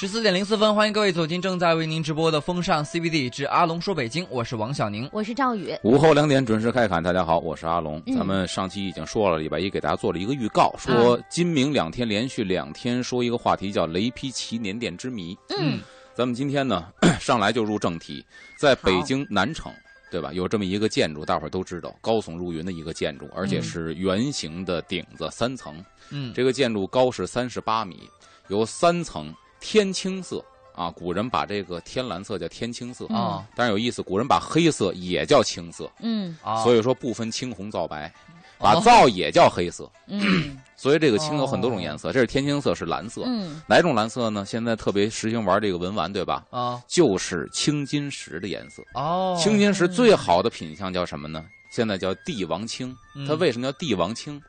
十四点零四分，欢迎各位走进正在为您直播的风尚 CBD 之阿龙说北京，我是王小宁，我是赵宇。午后两点准时开侃，大家好，我是阿龙。嗯咱们上期已经说了，礼拜一给大家做了一个预告，说今明两天连续两天说一个话题，叫雷劈祈年殿之谜。嗯，咱们今天呢，上来就入正题，在北京南城。对吧？有这么一个建筑，大伙儿都知道，高耸入云的一个建筑，而且是圆形的顶子，三层。嗯，这个建筑高是三十八米，有三层，天青色啊。古人把这个天蓝色叫天青色啊，但是有意思，古人把黑色也叫青色，嗯啊，所以说不分青红皂白，把皂也叫黑色。嗯 所以这个青有很多种颜色，这是天青色，是蓝色。嗯哪种蓝色呢？现在特别实行玩这个文玩，对吧？啊就是青金石的颜色。哦，青金石最好的品相叫什么呢？现在叫帝王青。嗯它为什么叫帝王青？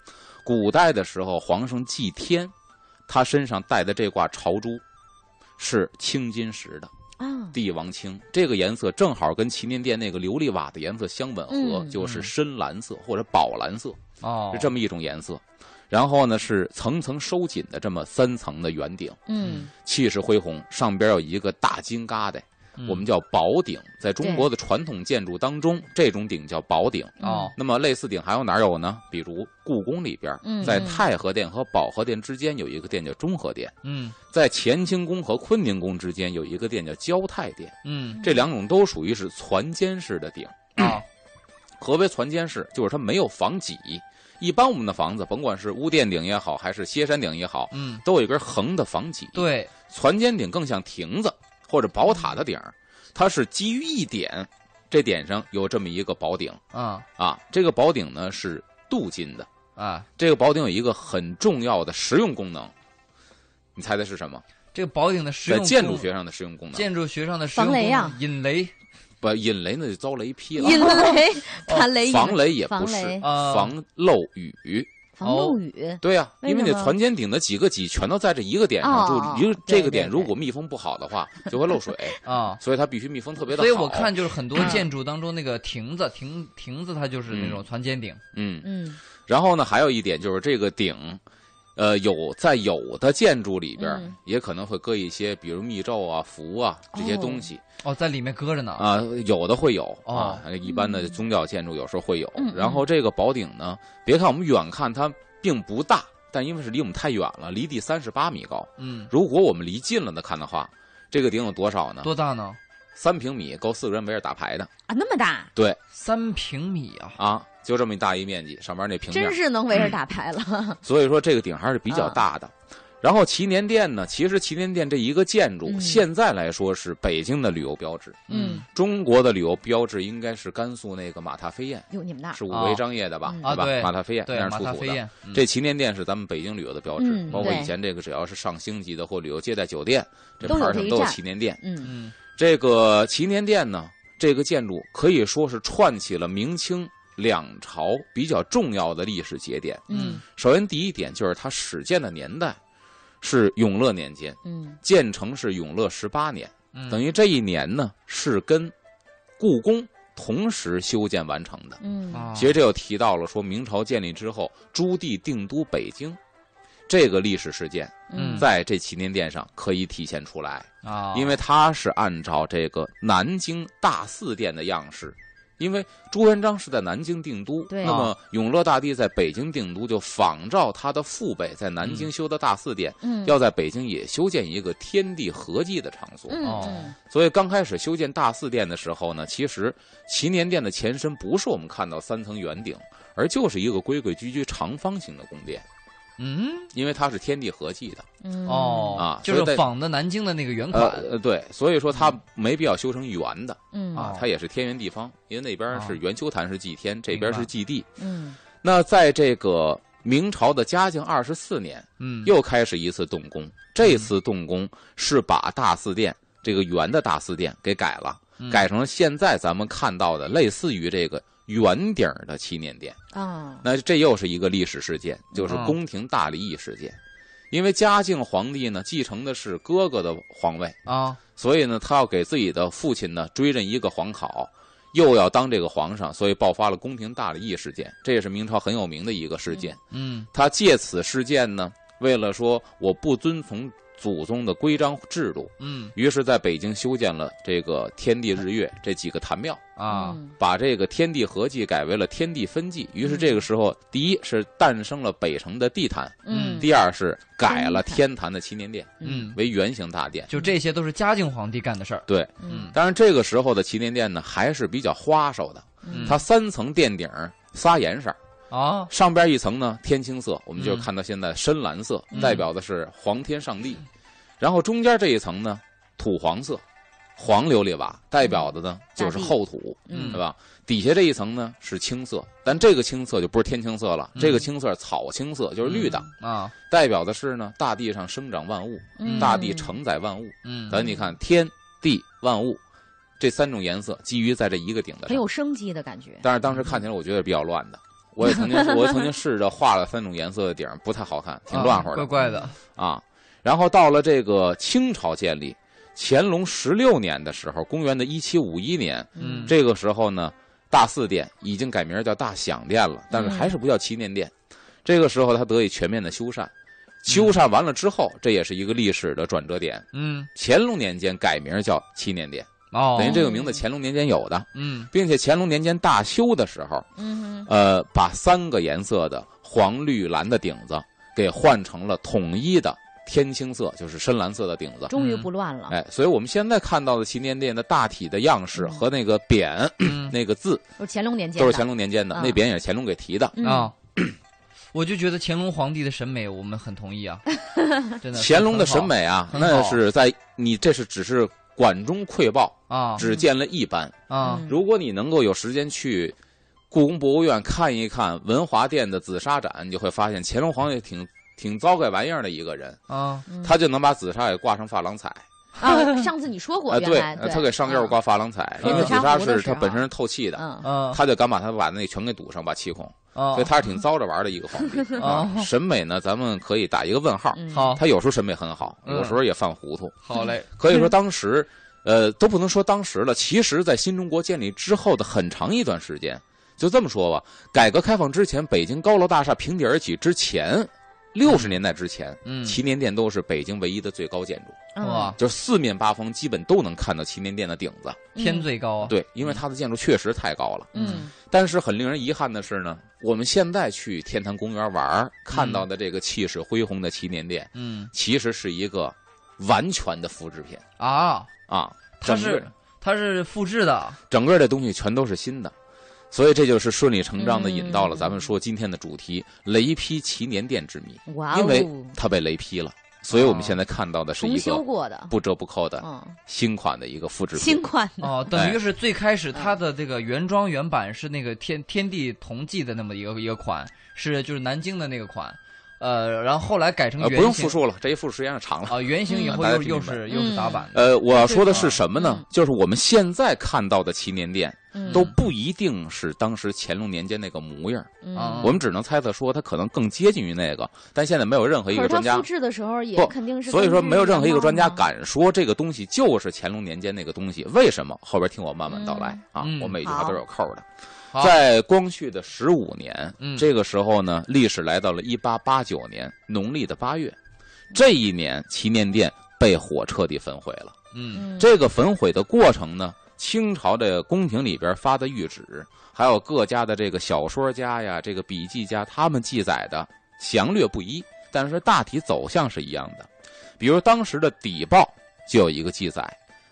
古代的时候，皇上祭天，他身上戴的这挂朝珠是青金石的啊帝王青。这个颜色正好跟祈年殿那个琉璃瓦的颜色相吻合，嗯就是深蓝色或者宝蓝色，哦，是这么一种颜色。然后呢，是层层收紧的这么三层的圆顶，嗯气势恢宏，上边有一个大金疙瘩。嗯我们叫宝顶，在中国的传统建筑当中，这种顶叫宝顶。哦那么类似顶还有哪有呢？比如故宫里边，嗯在太和殿和保和殿之间有一个殿叫中和殿，嗯在乾清宫和坤宁宫之间有一个殿叫交泰殿。嗯这两种都属于是攒尖式的顶。啊何为攒尖式？就是它没有房脊。一般我们的房子，甭管是屋殿顶也好，还是歇山顶也好，嗯，都有一根横的房脊。对，攒尖顶更像亭子或者宝塔的顶儿，它是基于一点，这点上有这么一个宝顶啊啊。这个宝顶呢是镀金的，啊，这个宝顶有一个很重要的实用功能，你猜的是什么？这个宝顶的实用在建筑学上的实用功能，建筑学上的实用防雷呀功能引雷不引雷那就遭雷劈了。引 雷防雷也不是防漏雨。防漏雨对呀、因为你船尖顶的几个脊全都在这一个点上，哦就一个这个点如果密封不好的话，就会漏水，啊。所以它必须密封特别的好。所以我看，就是很多建筑当中那个亭子，亭亭子它就是那种船尖顶。嗯，嗯然后呢，还有一点就是这个顶，呃，有在有的建筑里边、嗯也可能会搁一些，比如密咒啊、符啊这些东西哦，在里面搁着呢。啊、有的会有哦啊，一般的宗教建筑有时候会有。然后这个宝顶呢，别看我们远看它并不大，但因为是离我们太远了，离地三十八米高。嗯，如果我们离近了的看的话，这个顶有多少呢？多大呢？三平米，够四个人围着打牌的。啊那么大，对三平米啊。啊，就这么一大一面积，上面那平面真，是能围着打牌了。所以说这个顶还是比较大的。然后祈年殿呢，其实祈年殿这一个建筑，嗯现在来说是北京的旅游标志。嗯，中国的旅游标志应该是甘肃那个马踏飞燕，有你们那儿是五味张掖的吧？嗯对吧？啊对马踏飞燕对，那是出土的。踏飞燕。嗯这祈年殿是咱们北京旅游的标志，嗯包括以前这个只要是上星级的或旅游接待酒店，这牌上都有祈年殿。嗯嗯这个祈年殿呢，这个建筑可以说是串起了明清两朝比较重要的历史节点。嗯首先，第一点就是它始建的年代是永乐年间，嗯建成是永乐十八年，嗯，等于这一年呢是跟故宫同时修建完成的。嗯啊其实这又提到了说明朝建立之后，朱棣定都北京这个历史事件，嗯在这祈年殿上可以体现出来。啊，因为它是按照这个南京大祀殿的样式，因为朱元璋是在南京定都，对。那么永乐大帝在北京定都，就仿照他的父辈在南京修的大祀殿，嗯。要在北京也修建一个天地合祭的场所。嗯哦。嗯所以刚开始修建大祀殿的时候呢，其实祈年殿的前身不是我们看到三层圆顶，而就是一个规规矩矩长方形的宫殿，嗯。因为它是天地合祭的。嗯。哦。啊就是仿的南京的那个原款。呃，呃对，所以说它没必要修成圆的。嗯。啊哦，它也是天圆地方，因为那边是圆丘坛是祭天，这边是祭地。嗯。那在这个明朝的嘉靖二十四年，嗯。又开始一次动工。这次动工是把大祀殿这个圆的大祀殿给改了，嗯。改成现在咱们看到的类似于这个圆顶的祈年殿。啊那这又是一个历史事件，就是哦宫廷大离异事件。因为嘉靖皇帝呢继承的是哥哥的皇位，啊所以呢，他要给自己的父亲呢追认一个皇考，又要当这个皇上，所以爆发了宫廷大离异事件，这也是明朝很有名的一个事件。嗯他借此事件呢，为了说我不遵从祖宗的规章制度，嗯。于是在北京修建了这个天地日月这几个坛庙，啊，嗯。把这个天地合祭改为了天地分祭。于是这个时候，第一是诞生了北城的地坛，嗯，第二是改了天坛的祈年殿嗯，为圆形大殿。就这些都是嘉靖皇帝干的事儿。对，嗯。当然这个时候的祈年殿呢还是比较花哨的，嗯。它三层殿顶儿仨颜色，啊，上边一层呢天青色，我们就嗯看到现在深蓝色，嗯。代表的是皇天上帝。然后中间这一层呢土黄色，黄琉璃瓦，代表的呢就是厚土，嗯。对吧？底下这一层呢是青色，但这个青色就不是天青色了，嗯。这个青色草青色就是绿的，啊，代表的是呢大地上生长万物，嗯。大地承载万物。嗯，咱你看天地万物这三种颜色基于在这一个顶子上，很有生机的感觉。但是当时看起来我觉得比较乱的。我也曾经，我也曾经试着画了三种颜色的顶儿，不太好看，挺乱乎的啊怪怪的。啊。然后到了这个清朝建立，乾隆十六年的时候，公元的一七五一年，嗯这个时候呢，大祀殿已经改名叫大享殿了，但是还是不叫祈年殿。这个时候，它得以全面的修缮。修缮完了之后，这也是一个历史的转折点。嗯，乾隆年间改名叫祈年殿，哦，等于这个名字乾隆年间有的，嗯并且乾隆年间大修的时候，嗯呃，把三个颜色的黄、绿、蓝的顶子给换成了统一的天青色，就是深蓝色的顶子，。终于不乱了。哎，所以我们现在看到的祈年殿的大体的样式嗯和那个匾、嗯 那个字都是乾隆年间的，都是乾隆年间的，嗯那匾也是乾隆给提的。嗯啊。我就觉得乾隆皇帝的审美，我们很同意啊，真的。乾隆的审美啊，那是在你这是只是管中窥豹，啊。只见了一斑。啊。嗯如果你能够有时间去故宫博物院看一看文华殿的紫砂展，你就会发现乾隆皇帝挺挺糟怪玩意儿的一个人，啊。嗯。他就能把紫砂给挂上珐琅彩。啊，上次你说过，啊，对原来，他给上釉挂珐琅彩，嗯因为紫砂是它本身是透气的，嗯。啊他就敢把它把那全给堵上，把气孔，啊所以他是挺糟着玩的一个皇帝 啊。审美呢，咱们可以打一个问号。嗯好他有时候审美很好，嗯有时候也犯糊涂。好嘞，可以说当时，呃，都不能说当时了。其实，在新中国建立之后的很长一段时间，就这么说吧，改革开放之前，北京高楼大厦平地而起之前，六十年代之前，嗯祈年殿都是北京唯一的最高建筑，嗯哇，就是四面八方基本都能看到祈年殿的顶子。天最高啊，对，因为它的建筑确实太高了。嗯但是很令人遗憾的是呢，我们现在去天坛公园玩看到的这个气势恢宏的祈年殿，嗯其实是一个完全的复制品啊，啊。它是它是复制的，整个这东西全都是新的，所以这就是顺理成章的引到了嗯。咱们说今天的主题——雷劈祈年殿之谜。哇哦，因为它被雷劈了，所以我们现在看到的是一个修过的，不折不扣的嗯，新款的一个复制品。新。款的，哦，等于是最开始它的这个原装原版是那个天天地同济的那么一个一个款，是就是南京的那个款，呃，然后后来改成呃，原型。不用复述了，这一复述时间长了。啊，原型以后又又听明白。是又是打版的，呃，我要说的是什么呢？嗯？就是我们现在看到的祈年殿嗯都不一定是当时乾隆年间那个模样，我们只能猜测说它可能更接近于那个，但现在没有任何一个专家复制的时候也不肯定是，所以说没有任何一个专家敢。说这个东西就是乾隆年间那个东西。为什么？后边听我慢慢道来啊嗯，我每句话都有扣的。在光绪的十五年嗯，这个时候呢，历史来到了一八八九年农历的八月，这一年祈年殿被火彻底焚毁了。嗯嗯这个焚毁的过程呢，清朝的宫廷里边发的谕旨，还有各家的这个小说家呀、这个笔记家，他们记载的详略不一，但是大体走向是一样的。比如当时的邸报就有一个记载，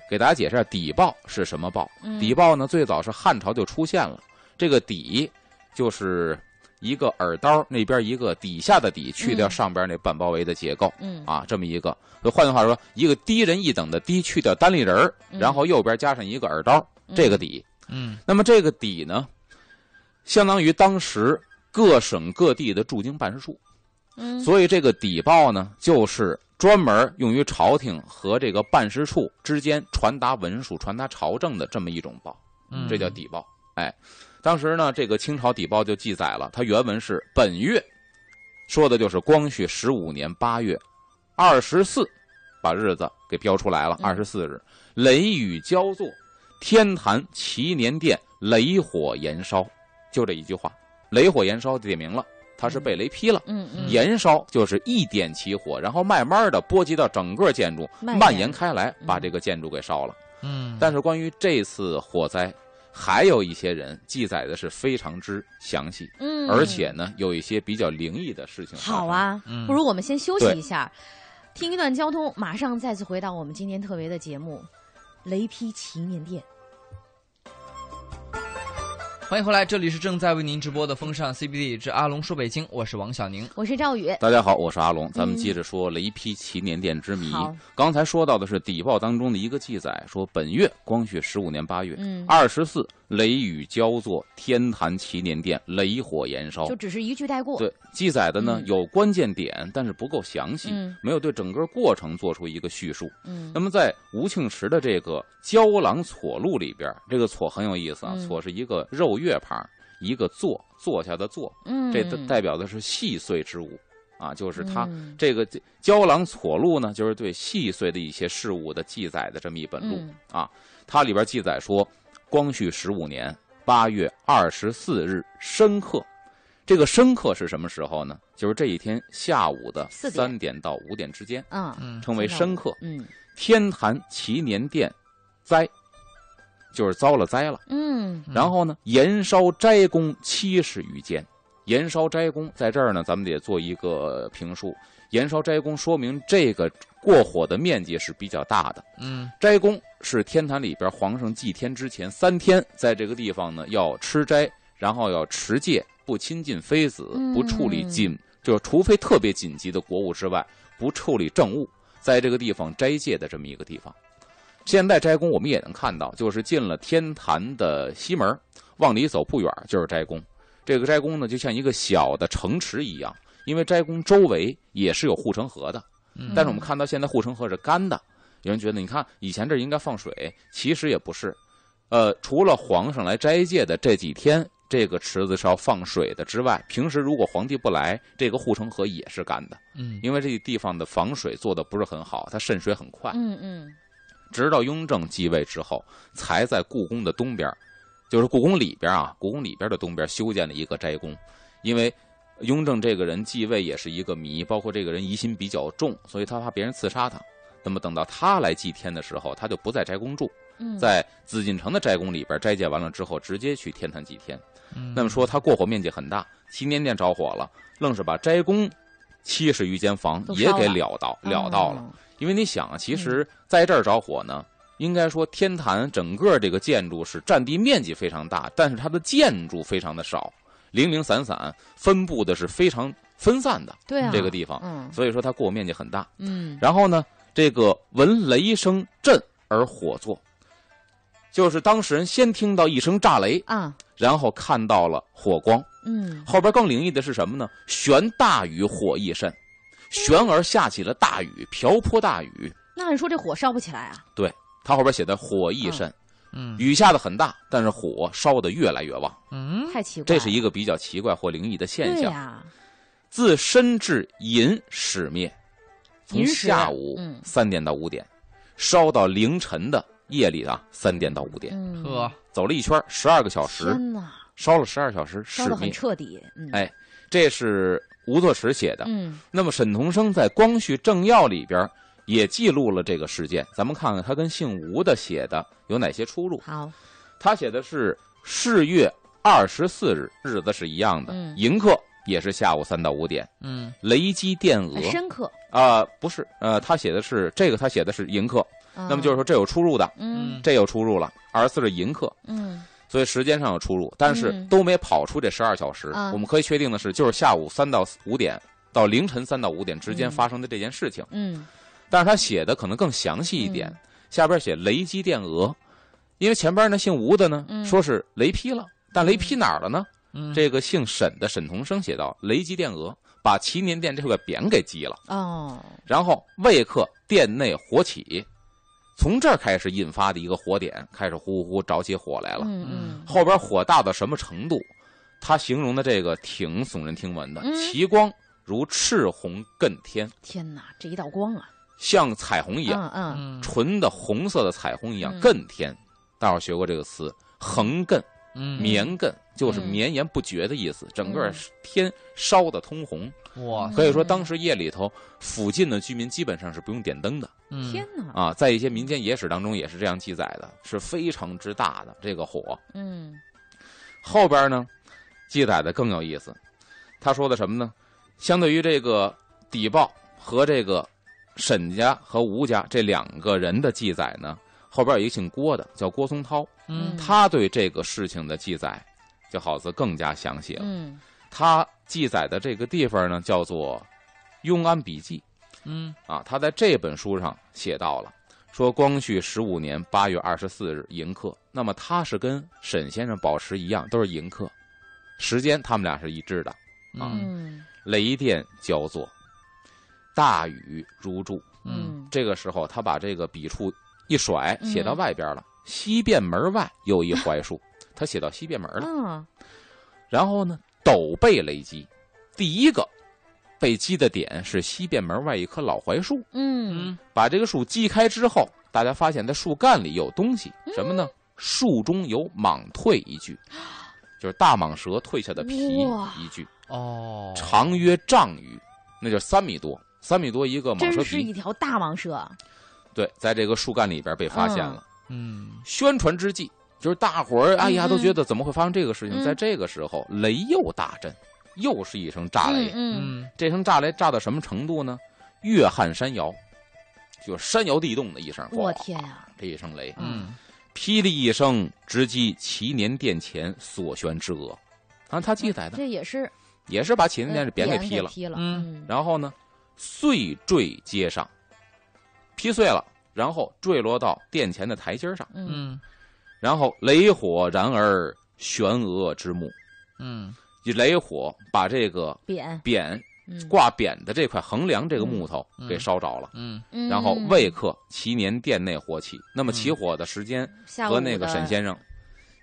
给大家解释下邸报是什么报。嗯底报呢，最早是汉朝就出现了，这个邸就是一个耳刀那边一个底下的底，去掉嗯上边那半包围的结构。嗯啊，这么一个。所以换句话说，一个低人一等的低，去掉单立人然后右边加上一个耳刀，这个底。嗯那么这个底呢，相当于当时各省各地的驻京办事处。嗯所以这个底报呢，就是专门用于朝廷和这个办事处之间传达文书、传达朝政的这么一种报。嗯，这叫底报。哎，当时呢，这个清朝底报就记载了，它原文是本月，说的就是光绪十五年八月二十四，把日子给标出来了，嗯二十四日，雷雨交作，天坛祈年殿雷火延烧，就这一句话，雷火延烧点明了，它是被雷劈了。嗯嗯，延烧就是一点起火，然后慢慢的波及到整个建筑，蔓蔓延延开来，把嗯这个建筑给烧了。嗯，但是关于这次火灾，还有一些人记载的是非常之详细，嗯，而且呢，有一些比较灵异的事情。好，啊，嗯不如我们先休息一下，听一段交通，马上再次回到我们今天特别的节目《雷劈祈年殿》。欢迎回来，这里是正在为您直播的风尚 CBD 之阿龙说北京，我是王小宁。我是赵宇，大家好，我是阿龙，咱们嗯接着说雷劈祈年殿之谜。好刚才说到的是底报当中的一个记载，说本月光绪十五年八月嗯，二十四，雷雨交作，天坛祈年殿雷火燃烧就。只是一句带过。对，记载的呢嗯有关键点，但是不够详细，嗯没有对整个过程做出一个叙述。嗯那么在吴庆池的这个《胶囊错录》里边，这个“错”很有意思啊，“嗯”是一个肉月旁，一个坐坐下的坐，嗯，这代代表的是细碎之物啊，就是它。嗯这个《胶囊错录》呢，就是对细碎的一些事物的记载的这么一本录、嗯啊。它里边记载说，光绪十五年八月二十四日申刻，这个申刻是什么时候呢？就是这一天下午的三点到五点之间，嗯嗯称为申刻。嗯天坛祈年殿灾，就是遭了灾了。嗯然后呢，延烧斋宫七十余间。延烧斋宫在这儿呢，咱们得做一个评述。延烧斋宫说明这个过火的面积是比较大的。嗯斋宫是天坛里边皇上祭天之前三天，在这个地方呢要吃斋，然后要持戒，不亲近妃子，不处理紧，就是除非特别紧急的国务之外，不处理政务，在这个地方斋戒的这么一个地方。现在斋宫我们也能看到，就是进了天坛的西门，往里走不远就是斋宫。这个斋宫呢，就像一个小的城池一样，因为斋宫周围也是有护城河的，嗯但是我们看到现在护城河是干的，有人觉得你看以前这应该放水，其实也不是。呃，除了皇上来斋戒的这几天，这个池子是要放水的之外，平时如果皇帝不来，这个护城河也是干的，嗯因为这地方的防水做的不是很好，它渗水很快。嗯嗯直到雍正继位之后，才在故宫的东边，就是故宫里边啊，故宫里边的东边修建了一个斋宫，因为。雍正这个人继位也是一个谜，包括这个人疑心比较重，所以他怕别人刺杀他。那么等到他来祭天的时候，他就不在斋宫住，嗯，在紫禁城的斋宫里边斋戒完了之后，直接去天坛祭天。嗯那么说他过火面积很大，祈年殿着火了，愣是把斋宫七十余间房也给烧了到了到了。哦因为你想啊，其实在这儿着火呢，应该说天坛整个这个建筑是占地面积非常大，但是它的建筑非常的少，零零散散分布的是非常分散的对啊，这个地方，嗯所以说它过火面积很大。嗯然后呢，这个闻雷声震而火作，就是当事人先听到一声炸雷，啊然后看到了火光。嗯后边更灵异的是什么呢？悬大雨火亦甚，悬而下起了大雨，瓢泼大雨。那你说这火烧不起来啊？对他后边写的火亦甚，嗯雨下的很大，但是火烧的越来越旺，嗯。太奇怪了，这是一个比较奇怪或灵异的现象。对呀，自申至寅始灭，从下午嗯。三点到五点，烧到凌晨的夜里啊三点到五点，嗯，呵，走了一圈十二个小时，天哪，烧了十二小时烧的很始灭。彻底，嗯，哎这是吴作池写的。嗯。那么沈同生在《光绪政要》里边也记录了这个事件，咱们看看他跟姓吴的写的有哪些出入。好，他写的是四月二十四日，日子是一样的，嗯。迎客也是下午三到五点，嗯。雷击电很俄深刻，啊、不是，呃，他写的是这个，他写的是迎客，那那么就是说这有出入的，嗯这有出入了，二十四是迎客，嗯。所以时间上有出入，但是嗯。都没跑出这十二小时。啊我们可以确定的是，就是下午三到五点到凌晨三到五点之间嗯。发生的这件事情。嗯但是他写的可能更详细一点，嗯下边写雷击电俄，因为前边那姓吴的呢、嗯说是雷劈了，但雷劈哪儿了呢？嗯，这个姓沈的沈同生写道：雷击电俄，把祈年殿这块匾给击了，哦，然后未刻殿内火起，从这儿开始引发的一个火点，开始呼呼呼着起火来了。嗯嗯后边火大到什么程度？他形容的这个挺耸人听闻的，嗯其光如赤红艮天，天哪，这一道光啊，像彩虹一样，嗯嗯嗯纯的红色的彩虹一样嗯艮天。大伙学过这个词，横艮，嗯，绵亘就是嗯绵延不绝的意思，整个嗯天烧的通红。哇，可以说，当时夜里头，附近的居民基本上是不用点灯的嗯天哪！啊。在一些民间野史当中也是这样记载的，是非常之大的这个火。嗯后边呢，记载的更有意思，他说的什么呢？相对于这个底报和这个沈家和吴家这两个人的记载呢，后边有一个姓郭的，叫郭松涛，嗯他对这个事情的记载就好似更加详细了。嗯他记载的这个地方呢，叫做《庸安笔记嗯》啊。他在这本书上写到了，说光绪十五年八月二十四日迎客。那么他是跟沈先生保持一样，都是迎客，时间他们俩是一致的。啊雷电交作，大雨如注。嗯这个时候，他把这个笔触一甩，写到嗯外边了。西便门外有一槐树，他写到西便门了。嗯然后呢，陡被雷击，第一个被击的点是西便门外一棵老槐树。嗯嗯把这个树击开之后，大家发现在树干里有东西，什么呢？树中有蟒蜕一具，就是大蟒蛇蜕下的皮一具，哦，长约丈余，那就是三米多，三米多一个蟒蛇真是一。条大蟒蛇。对，在这个树干里边被发现了。嗯宣传之际，就是大伙儿哎呀都觉得怎么会发生这个事情？嗯在这个时候，雷又大震，又是一声炸雷。嗯嗯这声炸雷炸到什么程度呢？越撼山摇，就是山摇地动的一声。我天呀！这一声雷，嗯霹雳一声，直击祈年殿前所悬之额。啊，他记载的这也是也是把祈年殿呃是扁给给劈了，劈了。嗯嗯，然后呢，碎坠街上，劈碎了，然后坠落到殿前的台阶上，嗯。嗯然后雷火燃而悬额之木，嗯。以雷火把这个扁匾嗯。挂匾的这块横梁这个木头嗯。给烧着了。嗯。嗯然后未刻祈年殿内火起，那么起嗯火的时间和那个沈先生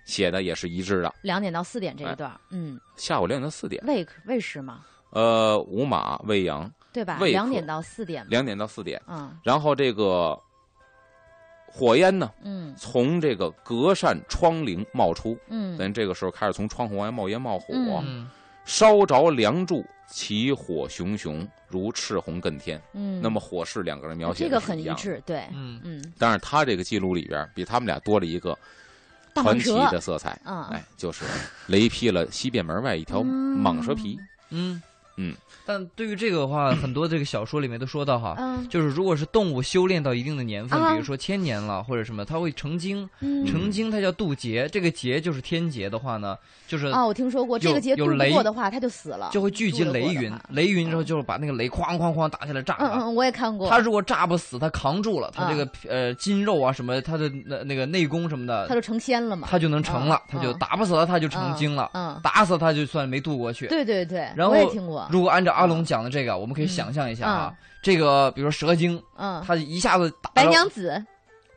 写的也是一致的，两点到四点这一段，嗯，下午两点到四点。未未时嘛，呃，午马未阳，对吧？两点到四点，两点到四点。嗯然后这个火焰呢，嗯从这个隔扇窗棂冒出，嗯咱这个时候开始从窗户外冒烟冒火，烧着梁柱，起火熊熊，如赤红艮天。嗯，那么火势两个人描写这个很的一致，对，嗯嗯，但是他这个记录里边比他们俩多了一个传奇的色彩，嗯哎，就是雷劈了西便门外一条嗯蟒蛇皮。嗯嗯，但对于这个的话，很多这个小说里面都说到哈，嗯。就是如果是动物修炼到一定的年份，啊。比如说千年了或者什么，它会成精，嗯。成精它叫渡劫，这个劫就是天劫的话呢，就是啊，我听说过这个有节度不有雷过的话，它就死了，就会聚集雷云，雷云之后就是把那个雷哐哐哐打下来炸它。嗯嗯，我也看过，它如果炸不死，它扛住了，他啊这个呃筋肉啊什么，它的那那个内功什么的，它就成仙了嘛，它就能成了嗯，他就嗯。打不死它，它就成精了，嗯，打死它就算没渡过去。对对对，然后我也听过，如果按照阿龙讲的这个，我们可以想象一下啊，这个比如说蛇精，嗯，他一下子打白娘子，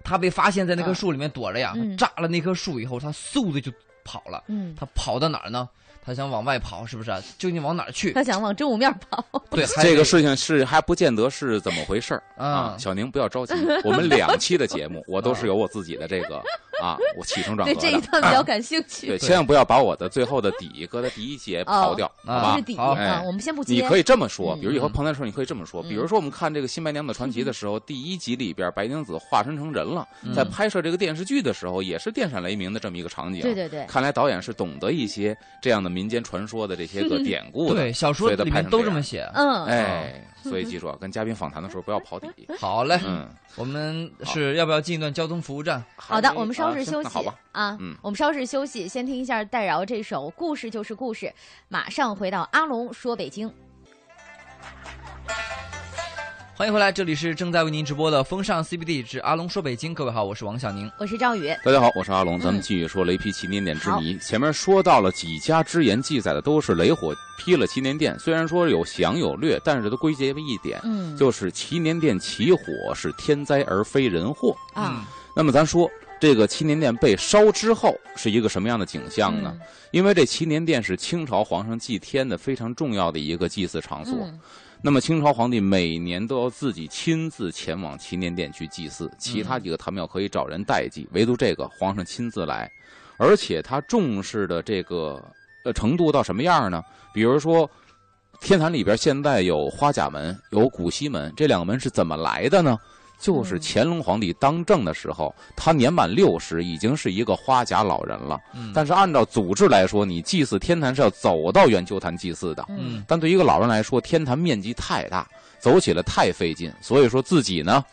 他被发现在那棵嗯。树里面躲着呀，嗯。炸了那棵树以后，他嗖的就跑了。嗯，他跑到哪儿呢？他想往外跑，是不是啊？究竟往哪儿去？他想往正午面跑，对，这个事情是还不见得是怎么回事儿啊，嗯。小宁不要着急，我们两期的节目我都是有我自己的这个啊，我起承转对合的，这一段比较感兴趣。对，，千万不要把我的最后的底搁在第一节刨掉，好啊吧是？底好。哎啊，我们先不接，你可以这么说，嗯。比如以后碰到的时候，你可以这么说，嗯。比如说我们看这个《新白娘子传奇》的时候，第一集里边白娘子化身成人了，嗯。在拍摄这个电视剧的时候，也是电闪雷鸣的这么一个场景。对对对，看来导演是懂得一些这样的民间传说的这些个典故的。对小说里面拍成都这么写。嗯，哎，所以记住啊，跟嘉宾访谈的时候不要刨底。好嘞，嗯，我们是要不要进一段交通服务站？好的我们稍啊事休息好吧，啊嗯，我们稍事休息，先听一下戴娆这首《故事就是故事》，马上回到阿龙说北京。欢迎回来，这里是正在为您直播的风尚 CBD 之阿龙说北京。各位好，我是王小宁。我是赵宇，大家好，我是阿龙，咱们嗯继续说雷劈祈年殿之谜。前面说到了几家之言，记载的都是雷火劈了祈年殿，虽然说有详有略，但是都归结为一点，嗯，就是祈年殿起火是天灾而非人祸。啊，那么咱说这个祈年殿被烧之后是一个什么样的景象呢？因为这祈年殿是清朝皇上祭天的非常重要的一个祭祀场所。嗯那么清朝皇帝每年都要自己亲自前往祈年殿去祭祀，其他几个坛庙可以找人代祭，唯独这个皇上亲自来。而且他重视的这个呃程度到什么样呢？比如说，天坛里边现在有花甲门，有古西门，这两个门是怎么来的呢？就是嗯乾隆皇帝当政的时候，他年满六十，已经是一个花甲老人了。嗯但是按照祖制来说，你祭祀天坛是要走到圆丘坛祭祀的。嗯但对一个老人来说，天坛面积太大，走起来太费劲，所以说自己呢，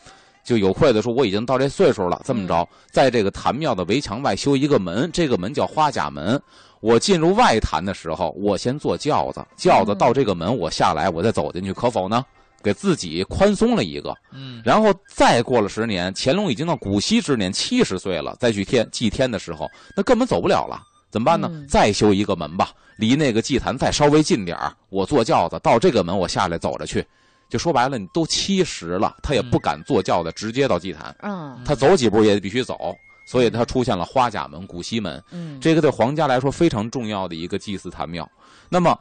就有愧的说，我已经到这岁数了，这么着，在这个坛庙的围墙外修一个门，这个门叫花甲门。我进入外坛的时候，我先坐轿子，轿子到这个门，我下来，我再走进去，可否呢？给自己宽松了一个，嗯。然后再过了十年，乾隆已经到古稀之年，七十岁了，再去天祭天的时候，那根本走不了了，怎么办呢？嗯。再修一个门吧，离那个祭坛再稍微近点儿我坐轿子到这个门，我下来走着去。就说白了，你都七十了，他也不敢坐轿子直接到祭坛，嗯。他走几步也必须走，所以他出现了花甲门、古稀门。嗯，这个对皇家来说非常重要的一个祭祀坛庙。那么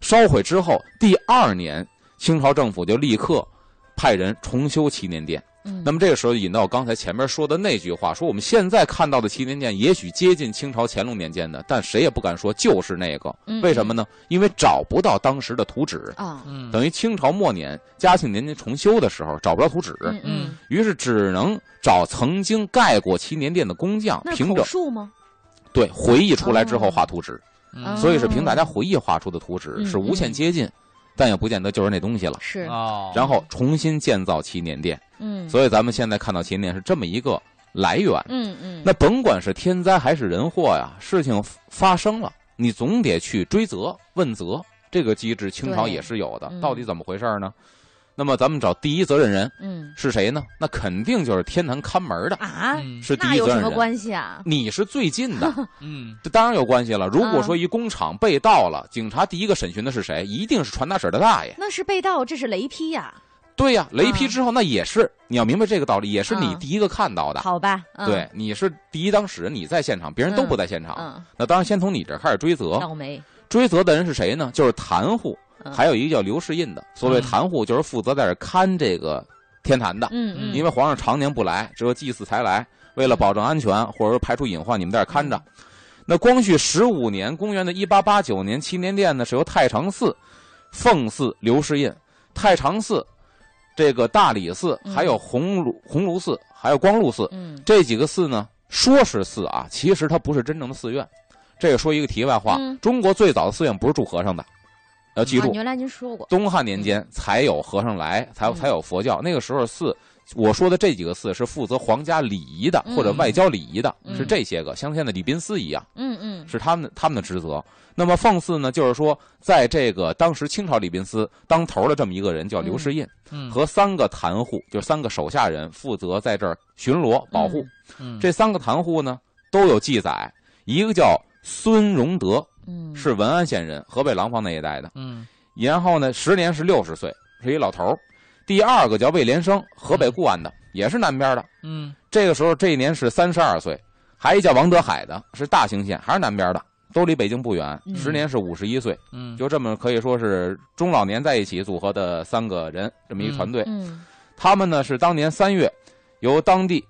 烧毁之后，第二年，清朝政府就立刻派人重修祈年殿。嗯那么这个时候引到刚才前面说的那句话，说我们现在看到的祈年殿也许接近清朝乾隆年间的，但谁也不敢说就是那个。嗯为什么呢？因为找不到当时的图纸，啊？嗯等于清朝末年嘉庆年间重修的时候找不着图纸，嗯嗯，于是只能找曾经盖过祈年殿的工匠，凭着？对回忆出来之后哦画图纸。嗯所以是凭大家回忆画出的图纸，嗯是无限接近，但也不见得就是那东西了。是，哦，然后重新建造祈年殿，嗯，所以咱们现在看到祈年殿是这么一个来源。嗯嗯，那甭管是天灾还是人祸呀，事情发生了，你总得去追责问责，这个机制清朝也是有的嗯。到底怎么回事呢？那么咱们找第一责任人嗯是谁呢？那肯定就是天坛看门的，啊，嗯是第那有什么一责任人。关系啊？你是最近的，嗯这当然有关系了。如果啊说一工厂被盗了，警察第一个审讯的是谁？一定是传达室的大爷。那是被盗，这是雷劈呀，对呀，雷劈啊之后，那也是你要明白这个道理，也是你啊第一个看到的。好吧？嗯对，，你是第一当事人，你在现场，别人都不在现场。嗯，那当然，先从你这儿开始追责。倒霉，追责的人是谁呢？就是谭户，嗯还有一个叫刘世印的。所谓嗯坛户，就是负责在这儿看这个天坛的。嗯嗯，因为皇上常年不来，只有祭祀才来。为了保证安全，或者说排除隐患，你们在这儿看着。那光绪十五年，公元的一八八九年，祈年殿呢是由太常寺奉祀刘世印，太常寺、这个大理寺，嗯还有红炉红炉寺，还有光禄寺嗯这几个寺呢，说是寺啊，其实它不是真正的寺院。这个说一个题外话，嗯中国最早的寺院不是住和尚的，要记住，啊原来您说过，东汉年间才有和尚来，才才有佛教。那个时候寺，我说的这几个寺是负责皇家礼仪的嗯。或者外交礼仪的，嗯。是这些个，像现在礼宾司一样，嗯嗯。是他们他们的职责。那么奉祀呢，就是说，在这个当时清朝礼宾司当头的这么一个人叫刘世印，嗯。和三个坛户，就是三个手下人负责在这儿巡逻保护。嗯。这三个坛户呢都有记载，一个叫孙荣德，嗯，是文安县人，河北廊坊那一带的。嗯然后呢，时年是六十岁，是一老头儿。第二个叫魏连生，河北固安的，也是南边的。嗯这个时候这一年是三十二岁。还一叫王德海的，是大兴县，还是南边的，都离北京不远。嗯时年是五十一岁，嗯就这么可以说是中老年在一起组合的三个人，这么一团队。嗯他们呢是当年三月由当地，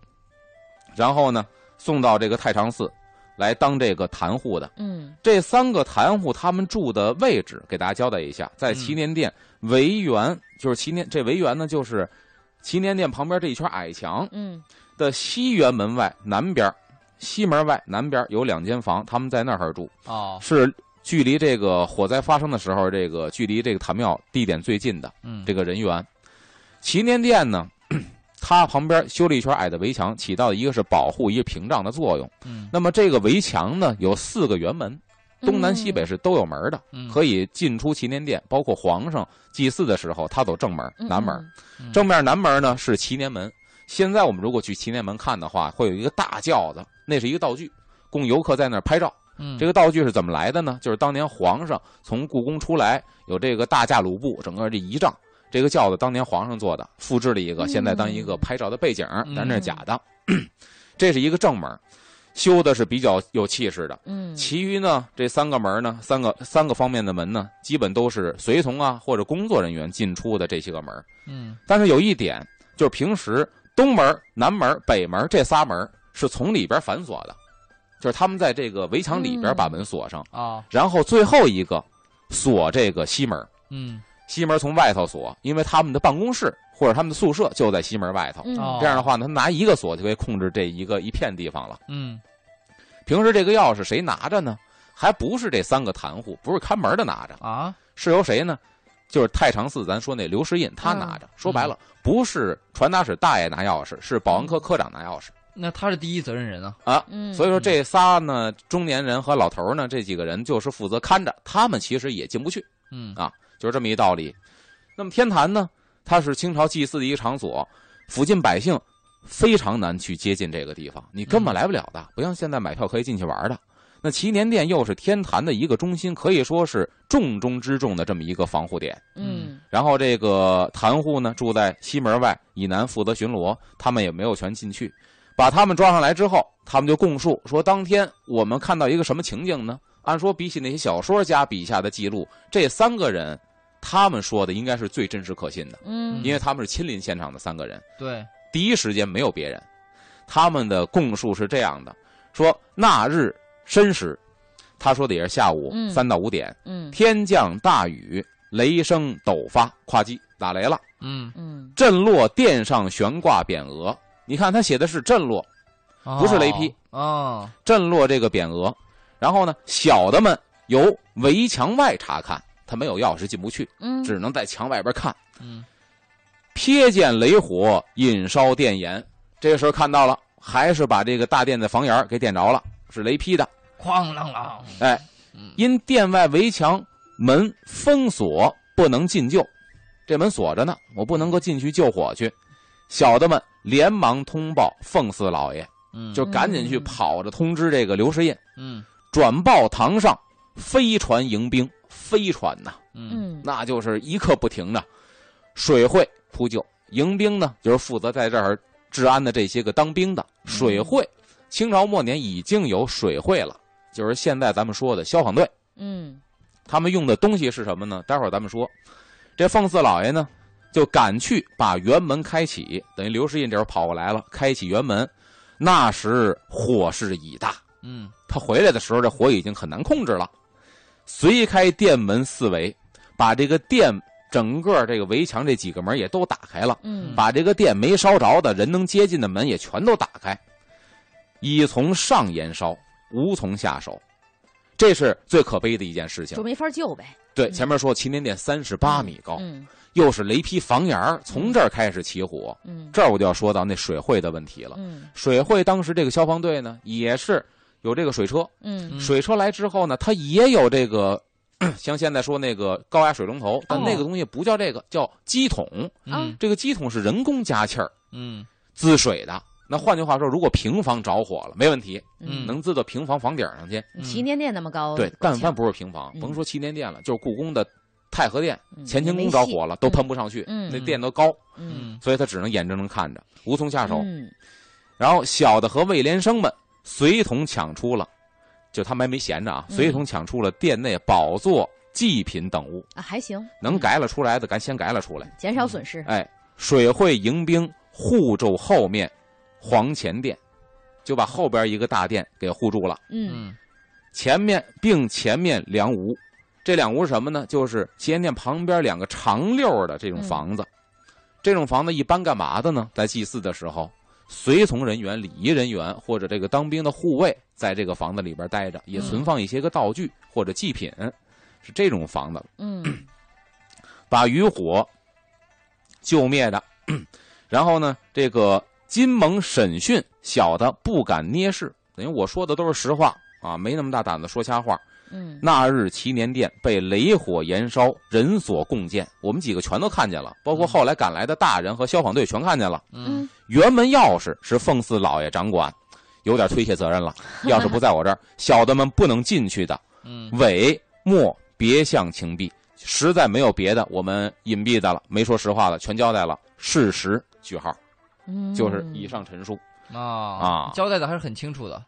然后呢送到这个太常寺来当这个坛户的。嗯。这三个坛户他们住的位置，给大家交代一下，在嗯。祈年殿围园，就是祈年这围园呢，就是祈年殿旁边这一圈矮墙嗯。的西园门外南边，西门外南边有两间房，他们在那儿住，哦。是距离这个火灾发生的时候，这个距离这个坛庙地点最近的嗯。这个人员。祈年殿呢，它旁边修了一圈矮的围墙，起到一个是保护，一个屏障的作用。嗯那么这个围墙呢，有四个圆门，东南西北是都有门的，嗯可以进出祈年殿。包括皇上祭祀的时候，他走正门、嗯南门。嗯正面南门呢是祈年门。现在我们如果去祈年门看的话，会有一个大轿子，那是一个道具，供游客在那儿拍照。嗯这个道具是怎么来的呢？就是当年皇上从故宫出来，有这个大驾鲁布，整个这仪仗，这个轿子当年皇上做的，复制了一个，嗯现在当一个拍照的背景，嗯但那是假的。这是一个正门，修的是比较有气势的。嗯，其余呢，这三个门呢，三个三个方面的门呢，基本都是随从啊或者工作人员进出的这些个门。嗯但是有一点，就是平时东门、南门、北门这仨门是从里边反锁的，就是他们在这个围墙里边嗯把门锁上，啊，然后最后一个锁这个西门，嗯西门从外头锁，因为他们的办公室或者他们的宿舍就在西门外头。这样的话呢，他拿一个锁就可以控制这一个一片地方了。嗯平时这个钥匙谁拿着呢？还不是这三个坛户，不是看门的拿着，啊，是由谁呢？就是太常寺，咱说那刘世印他拿嗯着。说白了，不是传达室大爷拿钥匙，是保安科科长拿钥匙那他是第一责任人啊。啊。嗯，所以说这仨呢，中年人和老头呢，这几个人就是负责看着，他们其实也进不去。嗯啊就是这么一道理。那么天坛呢，它是清朝祭祀的一个场所，附近百姓非常难去接近这个地方，你根本嗯来不了的，不像现在买票可以进去玩的。那祈年殿又是天坛的一个中心，可以说是重中之重的这么一个防护点。嗯然后这个坛户呢住在西门外以南，负责巡逻，他们也没有权进去。把他们抓上来之后，他们就供述说，当天我们看到一个什么情景呢？按说比起那些小说家笔下的记录，这三个人他们说的应该是最真实可信的，嗯因为他们是亲临现场的三个人，对，第一时间没有别人。他们的供述是这样的：说那日申时，他说的也是下午嗯三到五点，嗯天降大雨，雷声陡发，夸叽打雷了，嗯，嗯震落殿上悬挂匾额。你看他写的是震落，不是雷劈哦。震落这个匾额。然后呢，小的们由围墙外查看，他没有钥匙进不去，嗯，只能在墙外边看。嗯瞥见雷火引烧殿檐，这个时候看到了，还是把这个大殿的房檐给点着了，是雷劈的。哐啷啷。哎，嗯因殿外围墙门封锁，不能进救，这门锁着呢，我不能够进去救火去。小的们连忙通报奉四老爷，嗯，就赶紧去嗯跑着通知这个刘世印，嗯转报堂上飞船迎兵，飞船呐，嗯嗯那就是一刻不停的，水会扑救，迎兵呢就是负责在这儿治安的这些个当兵的水会。清朝末年已经有水会了，就是现在咱们说的消防队。嗯他们用的东西是什么呢？待会儿咱们说。这奉四老爷呢，就赶去把辕门开启，等于刘世印这会儿跑过来了，开启辕门。那时火势已大，嗯他回来的时候，这火已经很难控制了。随开殿门四围，把这个殿整个这个围墙这几个门也都打开了，嗯把这个殿没烧着的人能接近的门也全都打开。已从上延烧，无从下手，这是最可悲的一件事情就。没法救呗。对，嗯前面说祈年殿三十八米高，嗯又是雷劈房檐儿从这儿开始起火。嗯这儿我就要说到那水会的问题了。嗯水会当时这个消防队呢，也是有这个水车，嗯嗯水车来之后呢，它也有这个，像现在说那个高压水龙头，但哦那个东西不叫这个，叫机桶。嗯这个机桶是人工加气儿嗯滋水的。那换句话说，如果平房着火了，没问题，嗯能滋到平房房顶上去。祈年殿那么高，对，但凡不不是平房，嗯甭说祈年殿了，就是故宫的太和殿、嗯乾清宫着火了，都喷不上去，嗯那殿都高，嗯嗯所以他只能眼睁睁看着，无从下手。嗯然后小的和魏连生们随同抢出了，就他们还没闲着啊，嗯随同抢出了殿内宝座、祭品等物，啊还行，能改了出来的，咱先改了出来。减少损失。哎，水会迎兵护住后面黄前殿，就把后边一个大殿给护住了。嗯嗯前面并前面两屋，这两屋是什么呢？就是祈年殿旁边两个长溜的这种房子。这种房子一般干嘛的呢？在祭祀的时候，随从人员、礼仪人员或者这个当兵的护卫，在这个房子里边待着，也存放一些个道具或者祭品，是这种房子。嗯 把余火救灭的。然后呢，这个金蒙审讯，小的不敢捏事，等于我说的都是实话啊，没那么大胆子说瞎话。嗯那日祈年殿被雷火燃烧，人所共见，我们几个全都看见了，包括后来赶来的大人和消防队全看见了。嗯辕门钥匙是奉四老爷掌管，有点推卸责任了。钥匙不在我这儿，小的们不能进去的。嗯伪莫别向情避，实在没有别的，我们隐蔽的了，没说实话的，全交代了，事实句号，嗯，就是以上陈述啊啊交代的还是很清楚的。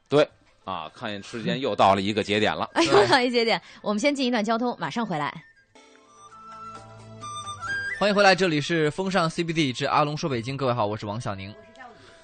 啊。看见时间又到了一个节点了，哎呦，到一节点，我们先进一段交通，马上回来。欢迎回来，这里是风尚 CBD 之阿龙说北京，各位好，我是王小宁。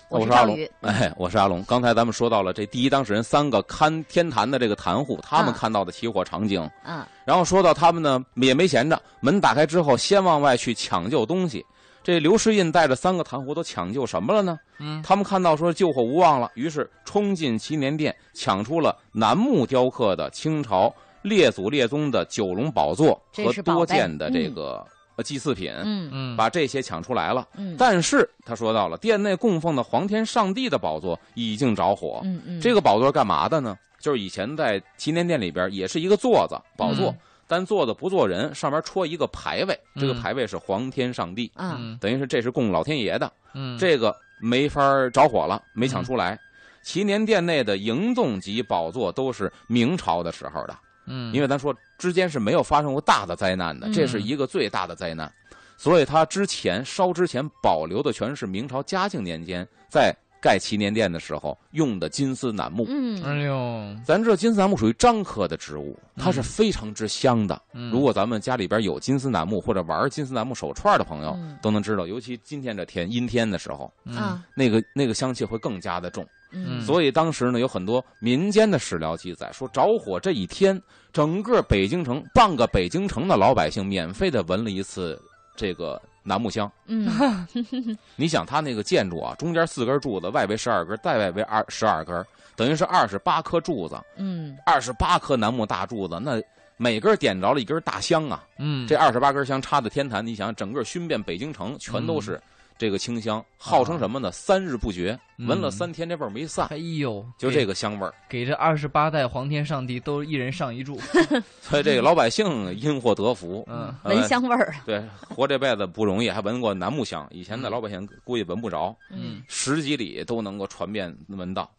我是阿龙。哎，我是阿龙。刚才咱们说到了这第一当事人三个看天坛的这个坛户，他们啊看到的起火场景，嗯然后说到他们呢也没闲着，门打开之后先往外去抢救东西。这刘世印带着三个坛户都抢救什么了呢？嗯他们看到说救火无望了，于是冲进祈年殿，抢出了楠木雕刻的清朝列祖列宗的九龙宝座和多件的这个呃祭祀品，嗯嗯，把这些抢出来了。嗯，但是他说到了，殿内供奉的皇天上帝的宝座已经着火。嗯嗯，这个宝座是干嘛的呢？就是以前在祈年殿里边也是一个座子宝座，嗯但坐的不做人，上面戳一个牌位，这个嗯。牌位是皇天上帝，啊。嗯。等于是这是供老天爷的。嗯。这个没法着火了，没抢出来。祈年殿内的迎纵级宝座都是明朝的时候的，嗯，因为咱说之间是没有发生过大的灾难的，嗯这是一个最大的灾难，所以它之前烧之前保留的全是明朝嘉靖年间在盖祈年殿的时候用的金丝楠木。嗯。哎呦，咱知道金丝楠木属于樟科的植物，它是嗯非常之香的。嗯。如果咱们家里边有金丝楠木或者玩金丝楠木手串的朋友，嗯。都能知道，尤其今天这天阴天的时候，嗯。啊。那个那个香气会更加的重。嗯。所以当时呢，有很多民间的史料记载说，着火这一天，整个北京城半个北京城的老百姓免费的闻了一次这个楠木香。嗯 你想，它那个建筑啊，中间四根柱子，外围十二根，再外围二十二根，等于是二十八颗柱子，嗯二十八颗楠木大柱子，那每根点着了一根大香啊。嗯，这二十八根香插在天坛，你想，整个熏遍北京城，全都是这个清香，号称什么呢？三日不绝，嗯闻了三天，这味儿没散，哎呦，就这个香味儿。给这二十八代皇天上帝都一人上一柱 所以这个老百姓因祸得福，嗯呃闻香味儿啊，对，活这辈子不容易，还闻过楠木香。以前的嗯老百姓估计闻不着，嗯十几里都能够传遍闻到。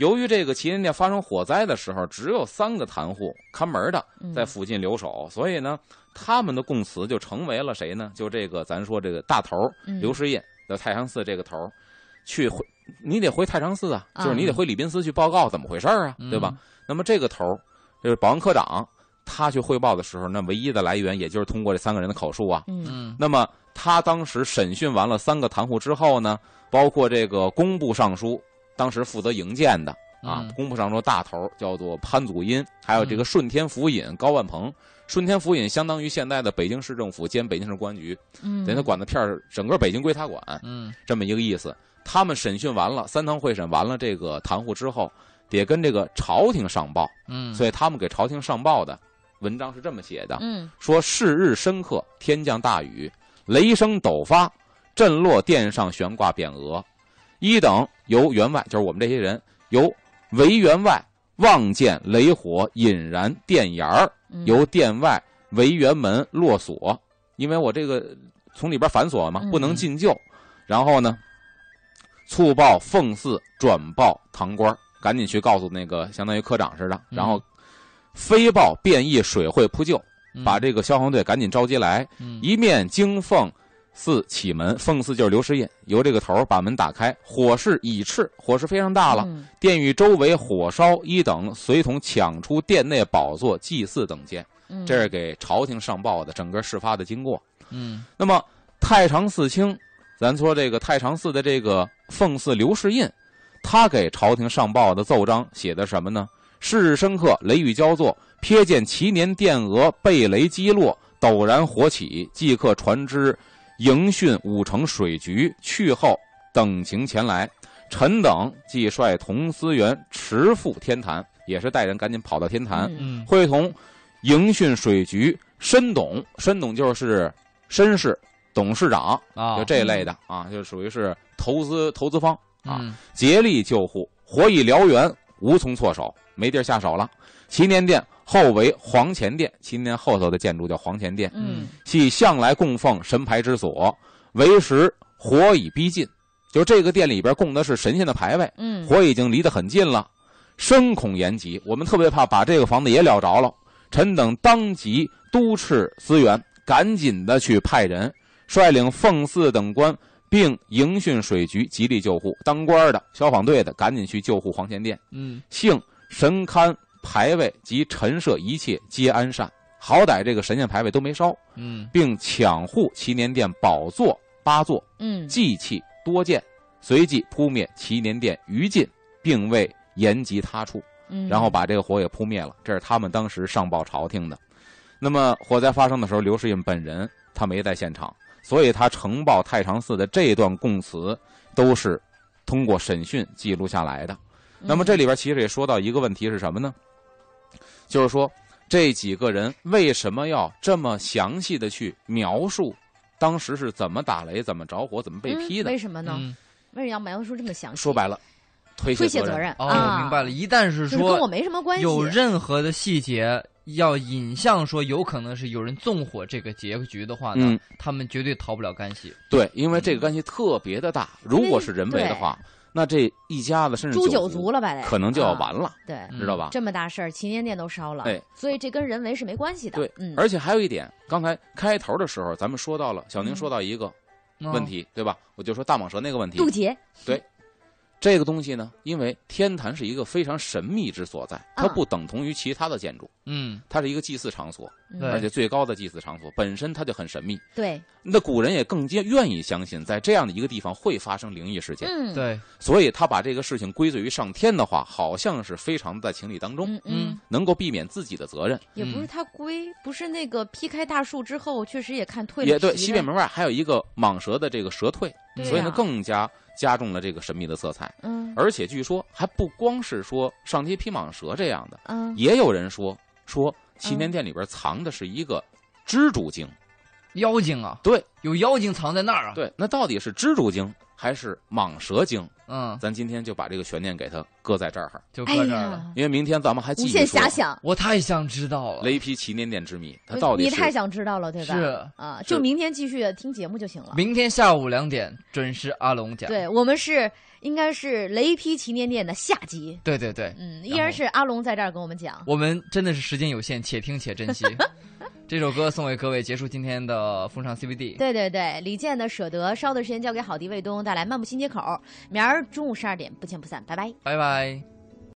由于这个旗舰店发生火灾的时候，只有三个坛户看门的嗯在附近留守，所以呢，他们的供词就成为了谁呢？就这个咱说这个大头嗯刘世印的太常寺这个头去回，你得回太常寺啊，啊就是你得回礼宾司去报告怎么回事儿啊，嗯对吧？那么这个头就是保安科长，他去汇报的时候，那唯一的来源也就是通过这三个人的口述啊。那么他当时审讯完了三个坛户之后呢，包括这个工部尚书，当时负责营建的啊，嗯工部尚书大头叫做潘祖荫，还有这个顺天府尹高万鹏。顺天府尹相当于现在的北京市政府兼北京市公安局，嗯，等于他管的片儿，整个北京归他管，嗯这么一个意思。他们审讯完了，三堂会审完了这个谈户之后，得跟这个朝廷上报，嗯，所以他们给朝廷上报的文章是这么写的：嗯说是日深刻，天降大雨，雷声陡发，震落殿上悬挂匾额。一等由员外，就是我们这些人，由围员外望见雷火引燃殿檐儿，嗯。由殿外围园门落锁，因为我这个从里边反锁嘛嗯，不能进救。然后呢，促报奉祀，转报堂官，赶紧去告诉那个相当于科长似的，嗯。然后飞报便衣水会扑救，嗯。把这个消防队赶紧召集来，嗯。一面经奉寺启门，奉祀就是刘师印，由这个头儿把门打开，火势已炽，火势非常大了。嗯殿宇周围火烧，一等随同抢出殿内宝座祭祀等件，嗯这是给朝廷上报的整个事发的经过。嗯那么太常寺卿，咱说这个太常寺的这个奉祀刘世印，他给朝廷上报的奏章写的什么呢？是日深刻，雷雨交作，瞥见其年殿额被雷击落，陡然火起，即刻传知迎训五城水局，去后等情前来。臣等即率同思源驰赴天坛，也是带人赶紧跑到天坛，会同营训水局申董，申董就是绅士董事长，啊，就这类的啊，就属于是投资投资方啊，嗯。竭力救护，火已燎原，无从措手，没地儿下手了。祈年殿后为皇前殿，祈年后头的建筑叫皇前殿，嗯系向来供奉神牌之所，为时火已逼近，就这个殿里边供的是神仙的牌位，嗯火已经离得很近了，深恐延及，我们特别怕把这个房子也燎着了。臣等当即督斥司员，赶紧的去派人率领奉祀等官，并迎训水局，极力救护。当官的、消防队的，赶紧去救护皇前殿。嗯幸神龛、牌位及陈设一切皆安善，好歹这个神仙牌位都没烧，嗯并抢护祈年殿宝座八座，嗯祭器多件，随即扑灭祈年殿余烬，并未延及他处，嗯，然后把这个火也扑灭了。这是他们当时上报朝廷的。那么火灾发生的时候，刘世印本人他没在现场，所以他呈报太常寺的这段供词都是通过审讯记录下来的。那么这里边其实也说到一个问题是什么呢？就是说这几个人为什么要这么详细的去描述当时是怎么打雷、怎么着火、怎么被劈嗯的？为什么呢？嗯，为什么要描述这么详细？说白了，推推卸责责任哦，啊，我明白了。一旦是就是跟我说没什么关系。有任何的细节要引向说有可能是有人纵火这个结局的话呢，嗯，他们绝对逃不了干系。对，因为这个干系特别的大，如果是人为的话，那这一家子甚至诛九九族了吧？得可能就要啊完了，对，嗯知道吧？这么大事儿，祈年殿都烧了，哎，所以这跟人为是没关系的。对，嗯，而且还有一点，刚才开头的时候咱们说到了，小宁说到一个嗯问题，对吧？我就说大蟒蛇那个问题，渡劫，这个东西呢，因为天坛是一个非常神秘之所在，它嗯不等同于其他的建筑，嗯，它是一个祭祀场所，嗯而且最高的祭祀场所本身它就很神秘。对，那古人也更加愿意相信，在这样的一个地方会发生灵异事件，嗯，，对，所以他把这个事情归罪于上天的话，好像是非常在情理当中，嗯嗯，能够避免自己的责任。也不是他归，不是那个劈开大树之后，确实也看退了也对，西便门外还有一个蟒蛇的这个蛇蜕，对所以呢啊更加加重了这个神秘的色彩。嗯而且据说还不光是说上街劈蟒蛇这样的，嗯，也有人说说祈年殿里边藏的是一个蜘蛛精。妖精啊，对，有妖精藏在那儿啊。，对，那到底是蜘蛛精还是蟒蛇精？嗯，咱今天就把这个悬念给它搁在这儿，哎就搁这儿了。因为明天咱们还继无限续说遐想。我太想知道了。雷劈祈年殿之谜，它到底是你太想知道了，对吧？是啊，就明天继续听节目就行了。明天下午两点准时阿龙讲。对我们是应该是雷劈旗舰店的下集，对对对，嗯，依然是阿龙在这儿跟我们讲。我们真的是时间有限，且听且珍惜。这首歌送给各位，结束今天的风尚 CBD。对对对，李健的《舍得》，稍的时间交给好迪卫东带来《漫步新街口》，明儿中午十二点不见不散，拜拜。拜拜。